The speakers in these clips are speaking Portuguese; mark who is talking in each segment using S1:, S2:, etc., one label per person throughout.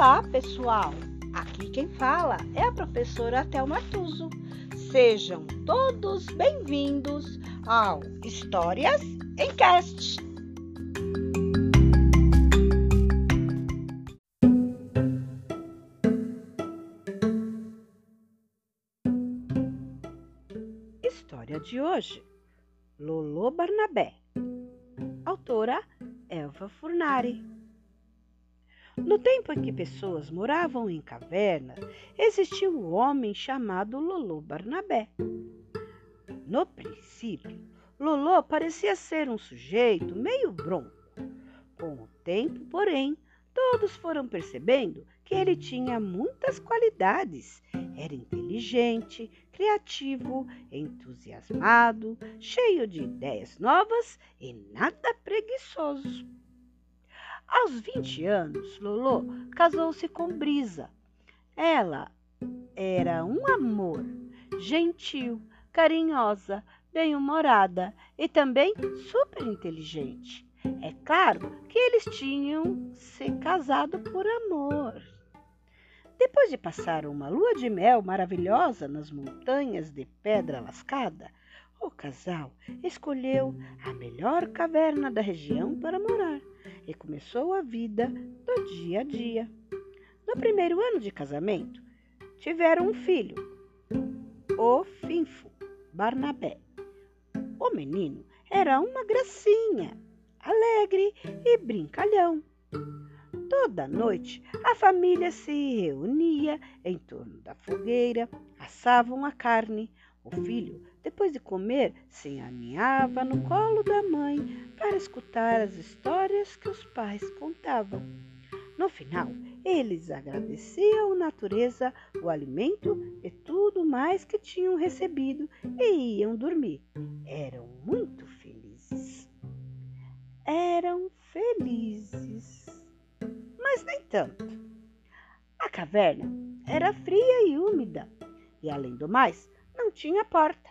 S1: Olá, pessoal! Aqui quem fala é a professora Thelma Tuso. Sejam todos bem-vindos ao Histórias em Cast. História de hoje: Lolo Barnabé. Autora Elva Furnari. No tempo em que pessoas moravam em cavernas, existia um homem chamado Lolo Barnabé. No princípio, Lolo parecia ser um sujeito meio bronco. Com o tempo, porém, todos foram percebendo que ele tinha muitas qualidades. Era inteligente, criativo, entusiasmado, cheio de ideias novas e nada preguiçoso. Aos 20 anos, Lolo casou-se com Brisa. Ela era um amor, gentil, carinhosa, bem-humorada e também super inteligente. É claro que eles tinham se casado por amor. Depois de passar uma lua de mel maravilhosa nas montanhas de pedra lascada, o casal escolheu a melhor caverna da região para morar e começou a vida do dia a dia. No primeiro ano de casamento, tiveram um filho, o Finfo Barnabé. O menino era uma gracinha, alegre e brincalhão. Toda noite a família se reunia em torno da fogueira, assavam a carne. O filho depois de comer, se aninhava no colo da mãe para escutar as histórias que os pais contavam. No final, eles agradeciam à natureza, o alimento e tudo mais que tinham recebido e iam dormir. Eram muito felizes. Eram felizes. Mas nem tanto. A caverna era fria e úmida e, além do mais, não tinha porta.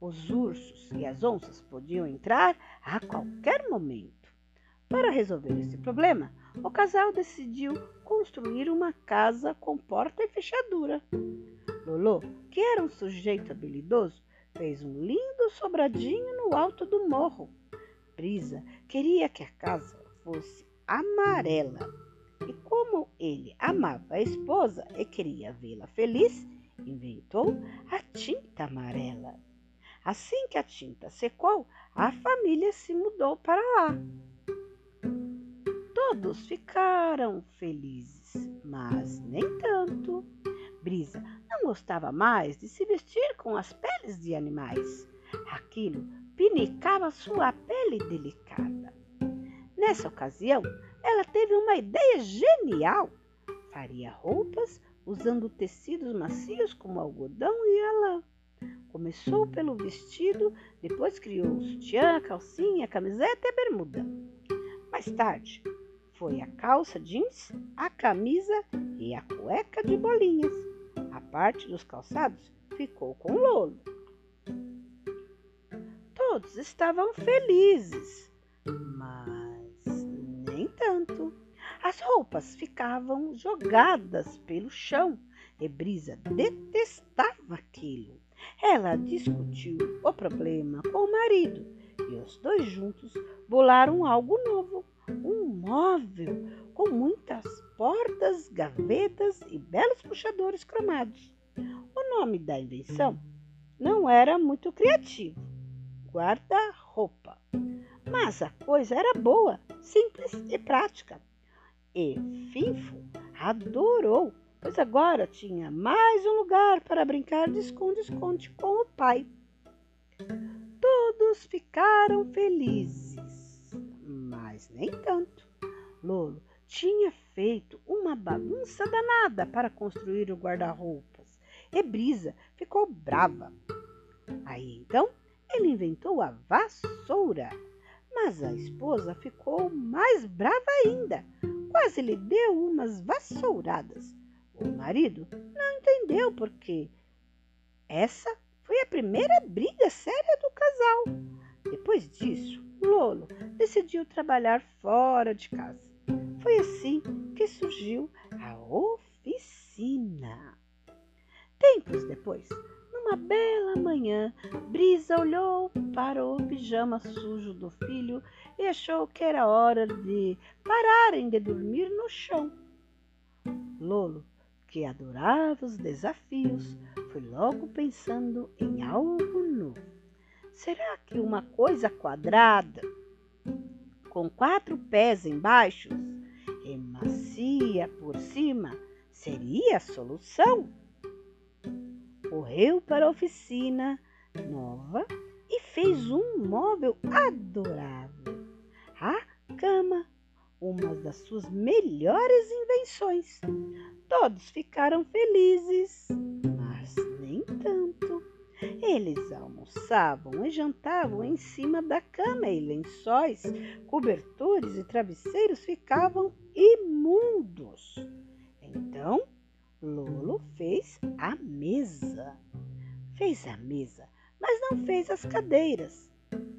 S1: Os ursos e as onças podiam entrar a qualquer momento. Para resolver esse problema, o casal decidiu construir uma casa com porta e fechadura. Lolo, que era um sujeito habilidoso, fez um lindo sobradinho no alto do morro. Brisa queria que a casa fosse amarela. E como ele amava a esposa e queria vê-la feliz, inventou a tinta amarela. Assim que a tinta secou, a família se mudou para lá. Todos ficaram felizes, mas nem tanto. Brisa não gostava mais de se vestir com as peles de animais. Aquilo pinicava sua pele delicada. Nessa ocasião, ela teve uma ideia genial. Faria roupas usando tecidos macios como algodão e lã. Começou pelo vestido, depois criou o sutiã, a calcinha, a camiseta e a bermuda. Mais tarde, foi a calça jeans, a camisa e a cueca de bolinhas. A parte dos calçados ficou com Lolo. Todos estavam felizes, mas nem tanto. As roupas ficavam jogadas pelo chão e Brisa detestava aquilo. Ela discutiu o problema com o marido e os dois juntos bolaram algo novo, um móvel com muitas portas, gavetas e belos puxadores cromados. O nome da invenção não era muito criativo, guarda-roupa, mas a coisa era boa, simples e prática. E Finfo adorou pois agora tinha mais um lugar para brincar de esconde-esconde com o pai. Todos ficaram felizes, mas nem tanto. Lolo tinha feito uma bagunça danada para construir o guarda-roupas e Brisa ficou brava. Aí então ele inventou a vassoura, mas a esposa ficou mais brava ainda. Quase lhe deu umas vassouradas. O marido não entendeu porque essa foi a primeira briga séria do casal. Depois disso, Lolo decidiu trabalhar fora de casa. Foi assim que surgiu a oficina. Tempos depois, bela manhã, Brisa olhou para o pijama sujo do filho e achou que era hora de pararem de dormir no chão. Lolo, que adorava os desafios, foi logo pensando em algo novo. Será que uma coisa quadrada, com quatro pés embaixo e macia por cima, seria a solução? Correu para a oficina nova e fez um móvel adorável. A cama, uma das suas melhores invenções. Todos ficaram felizes, mas nem tanto. Eles almoçavam e jantavam em cima da cama e lençóis, cobertores e travesseiros ficavam imundos. Então, Lolo fez a mesa. Fez a mesa, mas não fez as cadeiras.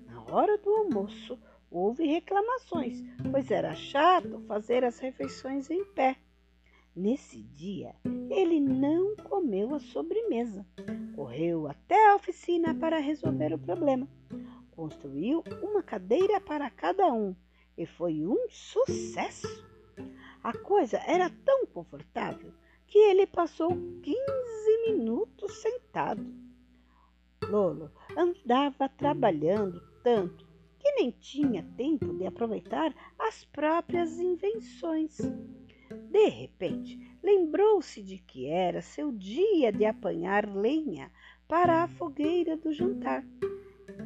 S1: Na hora do almoço, houve reclamações, pois era chato fazer as refeições em pé. Nesse dia, ele não comeu a sobremesa. Correu até a oficina para resolver o problema. Construiu uma cadeira para cada um e foi um sucesso. A coisa era tão confortável que ele passou 15 minutos sentado. Lolo andava trabalhando tanto que nem tinha tempo de aproveitar as próprias invenções. De repente, lembrou-se de que era seu dia de apanhar lenha para a fogueira do jantar.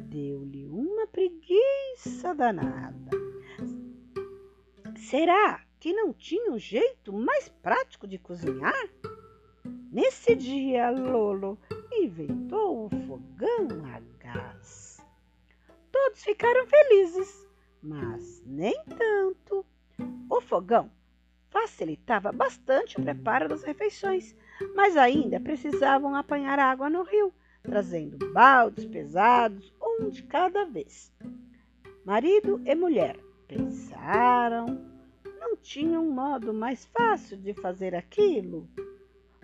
S1: Deu-lhe uma preguiça danada. Será que não tinha um jeito mais prático de cozinhar? Nesse dia, Lolo inventou o fogão a gás. Todos ficaram felizes, mas nem tanto. O fogão facilitava bastante o preparo das refeições, mas ainda precisavam apanhar água no rio, trazendo baldes pesados, um de cada vez. Marido e mulher pensaram, tinha um modo mais fácil de fazer aquilo.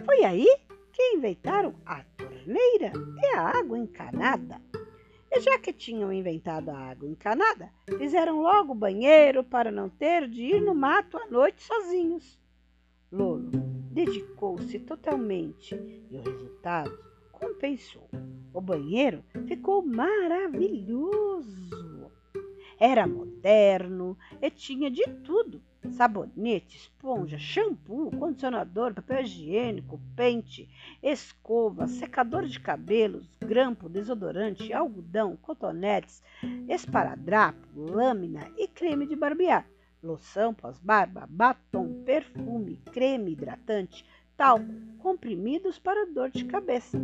S1: Foi aí que inventaram a torneira e a água encanada. E já que tinham inventado a água encanada, fizeram logo o banheiro para não ter de ir no mato à noite sozinhos. Lolo dedicou-se totalmente e o resultado compensou. O banheiro ficou maravilhoso. Era moderno e tinha de tudo sabonete, esponja, shampoo, condicionador, papel higiênico, pente, escova, secador de cabelos, grampo, desodorante, algodão, cotonetes, esparadrapo, lâmina e creme de barbear, loção pós-barba, batom, perfume, creme hidratante, talco, comprimidos para dor de cabeça.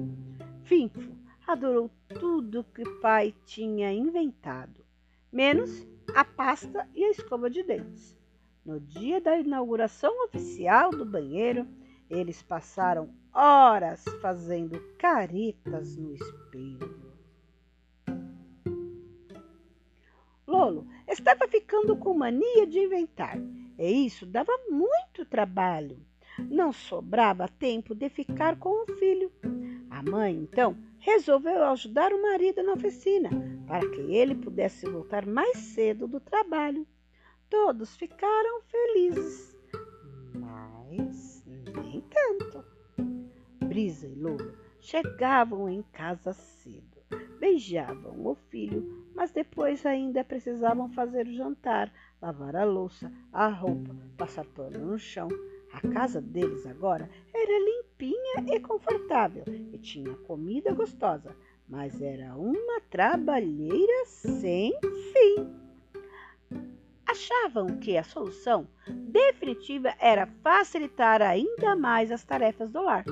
S1: Finfo adorou tudo que pai tinha inventado, menos a pasta e a escova de dentes. No dia da inauguração oficial do banheiro, eles passaram horas fazendo caretas no espelho. Lolo estava ficando com mania de inventar, e isso dava muito trabalho. Não sobrava tempo de ficar com o filho. A mãe, então, resolveu ajudar o marido na oficina para que ele pudesse voltar mais cedo do trabalho. Todos ficaram felizes, mas nem tanto. Brisa e Lolo chegavam em casa cedo, beijavam o filho, mas depois ainda precisavam fazer o jantar, lavar a louça, a roupa, passar pano no chão. A casa deles agora era limpinha e confortável e tinha comida gostosa, mas era uma trabalheira sem fim achavam que a solução definitiva era facilitar ainda mais as tarefas do lar.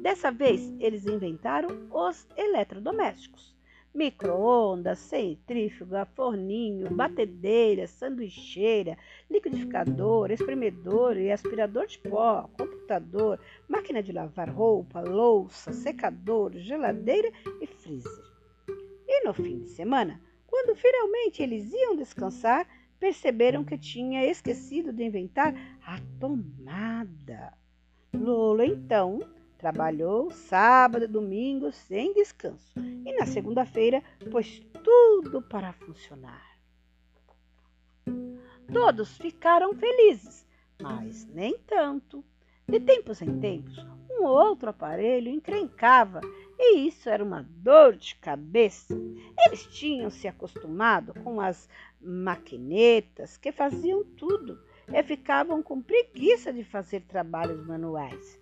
S1: Dessa vez, eles inventaram os eletrodomésticos. Micro-ondas, centrífuga, forninho, batedeira, sanduicheira, liquidificador, espremedor e aspirador de pó, computador, máquina de lavar roupa, louça, secador, geladeira e freezer. E no fim de semana, quando finalmente eles iam descansar, perceberam que tinha esquecido de inventar a tomada. Lolo, então, trabalhou sábado e domingo sem descanso e na segunda-feira pôs tudo para funcionar. Todos ficaram felizes, mas nem tanto. De tempos em tempos, um outro aparelho encrencava e isso era uma dor de cabeça. Eles tinham se acostumado com as maquinetas que faziam tudo e ficavam com preguiça de fazer trabalhos manuais.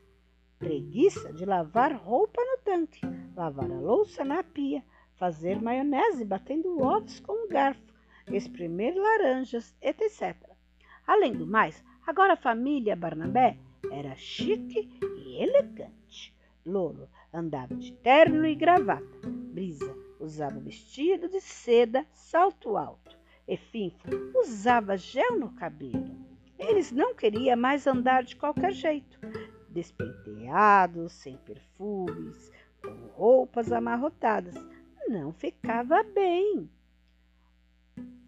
S1: Preguiça de lavar roupa no tanque, lavar a louça na pia, fazer maionese batendo ovos com um garfo, espremer laranjas, etc. Além do mais, agora a família Barnabé era chique e elegante. Lolo andava de terno e gravata. Brisa usava vestido de seda, salto alto. E Finfo usava gel no cabelo. Eles não queriam mais andar de qualquer jeito, despenteados, sem perfumes, com roupas amarrotadas. Não ficava bem.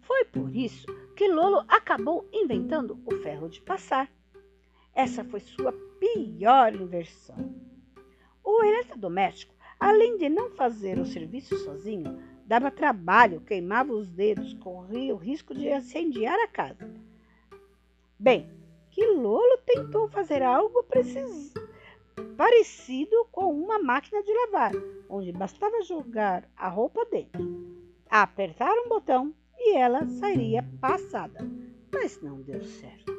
S1: Foi por isso que Lolo acabou inventando o ferro de passar. Essa foi sua pior inversão. O eletrodoméstico, além de não fazer o serviço sozinho, dava trabalho, queimava os dedos, corria o risco de incendiar a casa. Bem, que Lolo tentou fazer algo parecido com uma máquina de lavar, onde bastava jogar a roupa dentro, apertar um botão e ela sairia passada. Mas não deu certo.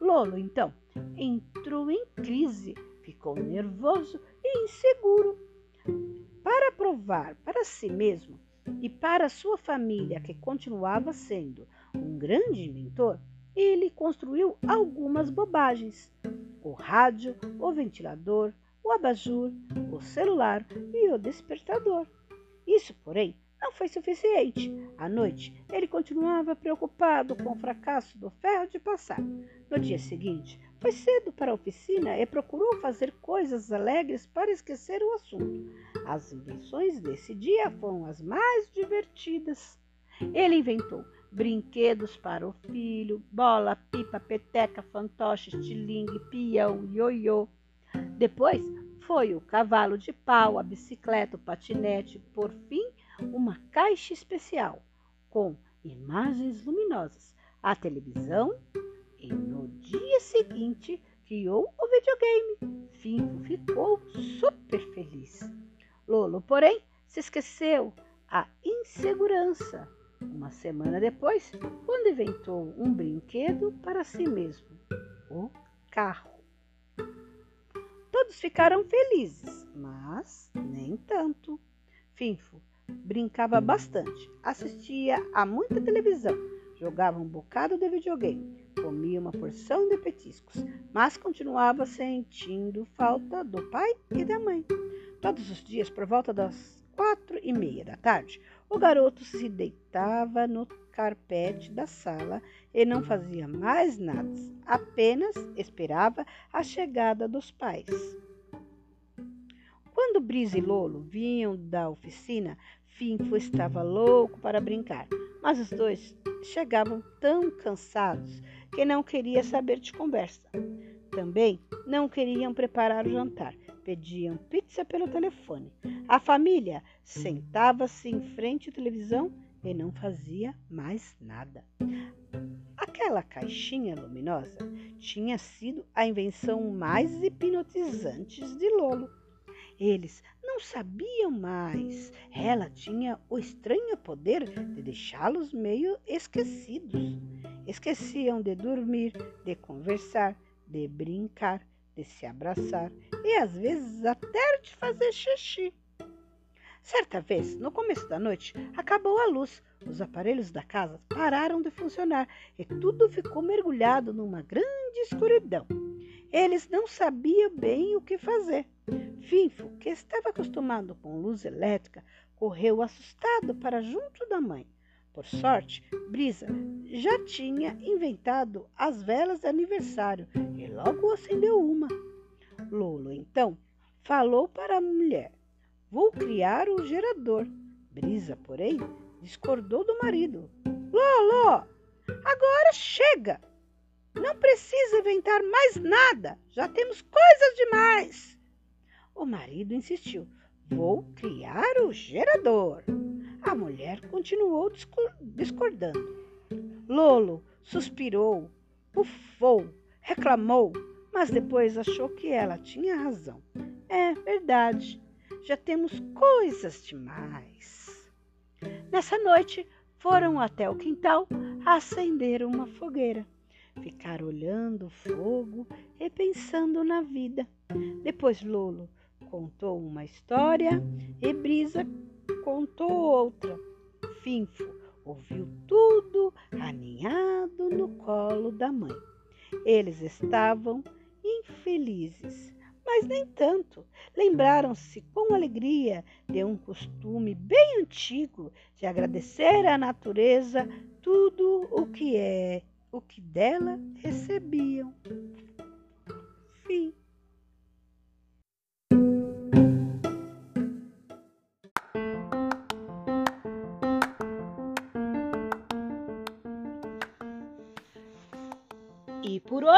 S1: Lolo, então, entrou em crise, ficou nervoso e inseguro. Provar para si mesmo e para sua família que continuava sendo um grande inventor, ele construiu algumas bobagens: o rádio, o ventilador, o abajur, o celular e o despertador. Isso, porém, não foi suficiente. À noite, ele continuava preocupado com o fracasso do ferro de passar. No dia seguinte, foi cedo para a oficina e procurou fazer coisas alegres para esquecer o assunto. As invenções desse dia foram as mais divertidas. Ele inventou brinquedos para o filho, bola, pipa, peteca, fantoche, estilingue, peão, ioiô. Depois foi o cavalo de pau, a bicicleta, o patinete, por fim, uma caixa especial com imagens luminosas, a televisão e no dia seguinte criou o videogame. Finco ficou super feliz. Lolo, porém, se esqueceu a insegurança. Uma semana depois, quando inventou um brinquedo para si mesmo, o carro. Todos ficaram felizes, mas nem tanto. Finfo brincava bastante, assistia a muita televisão, jogava um bocado de videogame, comia uma porção de petiscos, mas continuava sentindo falta do pai e da mãe. Todos os dias, por volta das quatro e meia da tarde, o garoto se deitava no carpete da sala e não fazia mais nada, apenas esperava a chegada dos pais. Quando Brisa e Lolo vinham da oficina, Finfo estava louco para brincar, mas os dois chegavam tão cansados que não queria saber de conversa. Também não queriam preparar o jantar, pediam pizza pelo telefone. A família sentava-se em frente à televisão e não fazia mais nada. Aquela caixinha luminosa tinha sido a invenção mais hipnotizante de Lolo. Eles não sabiam mais. Ela tinha o estranho poder de deixá-los meio esquecidos. Esqueciam de dormir, de conversar, de brincar, de se abraçar e às vezes até de fazer xixi. Certa vez, no começo da noite, acabou a luz. Os aparelhos da casa pararam de funcionar e tudo ficou mergulhado numa grande escuridão. Eles não sabiam bem o que fazer. Finfo, que estava acostumado com luz elétrica, correu assustado para junto da mãe. Por sorte, Brisa já tinha inventado as velas de aniversário e logo acendeu uma. Lolo, então, falou para a mulher: Vou criar um gerador. Brisa, porém, discordou do marido. Lolo, Agora chega! Não precisa inventar mais nada, já temos coisas demais. O marido insistiu: Vou criar o gerador. A mulher continuou discordando. Lolo suspirou, bufou, reclamou, mas depois achou que ela tinha razão. É verdade, já temos coisas demais. Nessa noite, foram até o quintal acender uma fogueira ficar olhando o fogo e pensando na vida. Depois Lolo contou uma história e Brisa contou outra. Finfo ouviu tudo aninhado no colo da mãe. Eles estavam infelizes, mas nem tanto. Lembraram-se com alegria de um costume bem antigo de agradecer à natureza tudo o que é o que dela recebiam.